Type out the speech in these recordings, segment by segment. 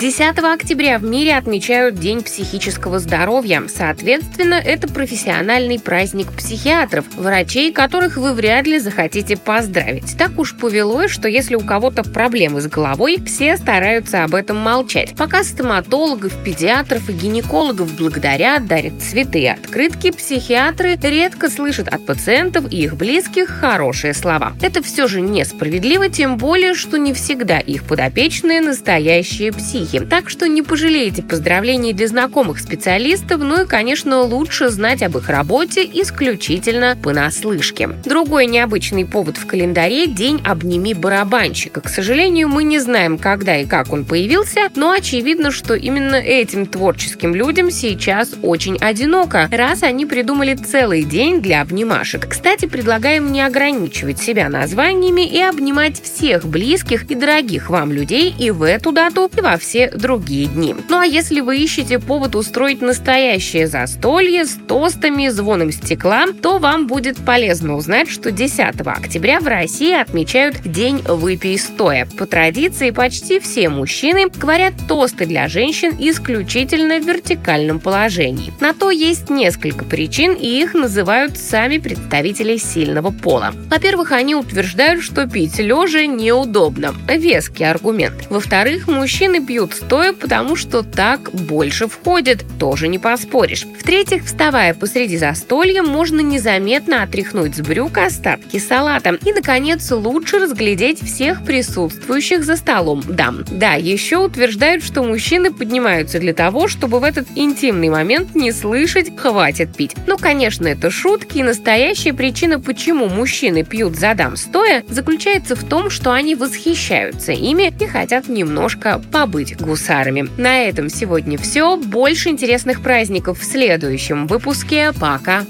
10 октября в мире отмечают День психического здоровья. Соответственно, это профессиональный праздник психиатров, врачей, которых вы вряд ли захотите поздравить. Так уж повелось, что если у кого-то проблемы с головой, все стараются об этом молчать. Пока стоматологов, педиатров и гинекологов благодарят, дарят цветы и открытки, психиатры редко слышат от пациентов и их близких хорошие слова. Это все же несправедливо, тем более, что не всегда их подопечные настоящие психи успехи. Так что не пожалеете поздравлений для знакомых специалистов, ну и, конечно, лучше знать об их работе исключительно понаслышке. Другой необычный повод в календаре – День «Обними барабанщика». К сожалению, мы не знаем, когда и как он появился, но очевидно, что именно этим творческим людям сейчас очень одиноко, раз они придумали целый день для обнимашек. Кстати, предлагаем не ограничивать себя названиями и обнимать всех близких и дорогих вам людей и в эту дату, и во все все другие дни. Ну а если вы ищете повод устроить настоящее застолье с тостами, звоном стекла, то вам будет полезно узнать, что 10 октября в России отмечают День выпей стоя. По традиции почти все мужчины говорят тосты для женщин исключительно в вертикальном положении. На то есть несколько причин, и их называют сами представители сильного пола. Во-первых, они утверждают, что пить лежа неудобно. Веский аргумент. Во-вторых, мужчины пьют пьют стоя, потому что так больше входит, тоже не поспоришь. В-третьих, вставая посреди застолья, можно незаметно отряхнуть с брюк остатки салата. И, наконец, лучше разглядеть всех присутствующих за столом дам. Да, еще утверждают, что мужчины поднимаются для того, чтобы в этот интимный момент не слышать «хватит пить». Ну, конечно, это шутки, и настоящая причина, почему мужчины пьют за дам стоя, заключается в том, что они восхищаются ими и хотят немножко побыть гусарами. На этом сегодня все. Больше интересных праздников в следующем выпуске. Пока!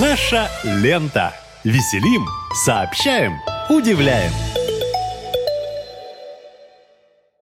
Наша лента. Веселим, сообщаем, удивляем.